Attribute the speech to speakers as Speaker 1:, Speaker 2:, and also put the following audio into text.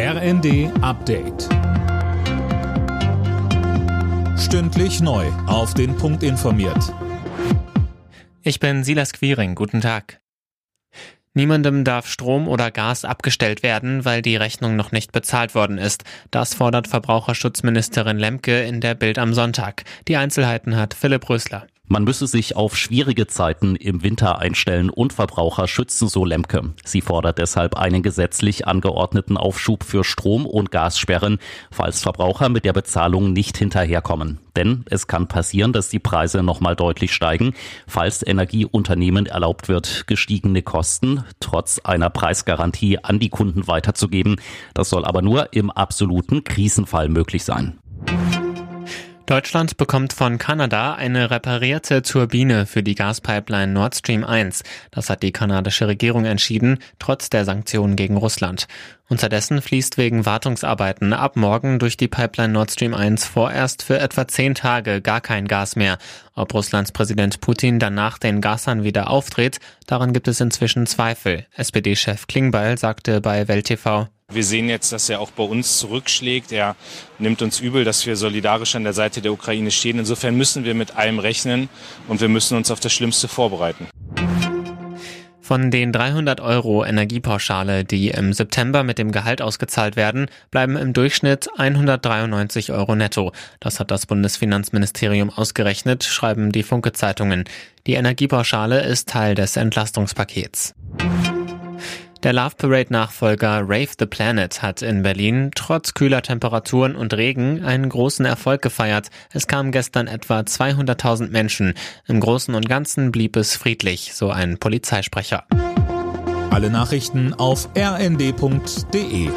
Speaker 1: RND Update. Stündlich neu. Auf den Punkt informiert.
Speaker 2: Ich bin Silas Quiring. Guten Tag. Niemandem darf Strom oder Gas abgestellt werden, weil die Rechnung noch nicht bezahlt worden ist. Das fordert Verbraucherschutzministerin Lemke in der Bild am Sonntag. Die Einzelheiten hat Philipp Rösler.
Speaker 3: Man müsse sich auf schwierige Zeiten im Winter einstellen und Verbraucher schützen, so Lemke. Sie fordert deshalb einen gesetzlich angeordneten Aufschub für Strom- und Gassperren, falls Verbraucher mit der Bezahlung nicht hinterherkommen. Denn es kann passieren, dass die Preise nochmal deutlich steigen, falls Energieunternehmen erlaubt wird, gestiegene Kosten trotz einer Preisgarantie an die Kunden weiterzugeben. Das soll aber nur im absoluten Krisenfall möglich sein.
Speaker 2: Deutschland bekommt von Kanada eine reparierte Turbine für die Gaspipeline Nord Stream 1. Das hat die kanadische Regierung entschieden, trotz der Sanktionen gegen Russland. Unterdessen fließt wegen Wartungsarbeiten ab morgen durch die Pipeline Nord Stream 1 vorerst für etwa zehn Tage gar kein Gas mehr. Ob Russlands Präsident Putin danach den Gashahn wieder aufdreht, daran gibt es inzwischen Zweifel. SPD-Chef Klingbeil sagte bei Welt TV,
Speaker 4: wir sehen jetzt, dass er auch bei uns zurückschlägt. Er nimmt uns übel, dass wir solidarisch an der Seite der Ukraine stehen. Insofern müssen wir mit allem rechnen und wir müssen uns auf das Schlimmste vorbereiten.
Speaker 2: Von den 300 Euro Energiepauschale, die im September mit dem Gehalt ausgezahlt werden, bleiben im Durchschnitt 193 Euro netto. Das hat das Bundesfinanzministerium ausgerechnet, schreiben die Funke-Zeitungen. Die Energiepauschale ist Teil des Entlastungspakets. Der Love Parade Nachfolger Rave the Planet hat in Berlin trotz kühler Temperaturen und Regen einen großen Erfolg gefeiert. Es kamen gestern etwa 200.000 Menschen. Im Großen und Ganzen blieb es friedlich, so ein Polizeisprecher.
Speaker 1: Alle Nachrichten auf rnd.de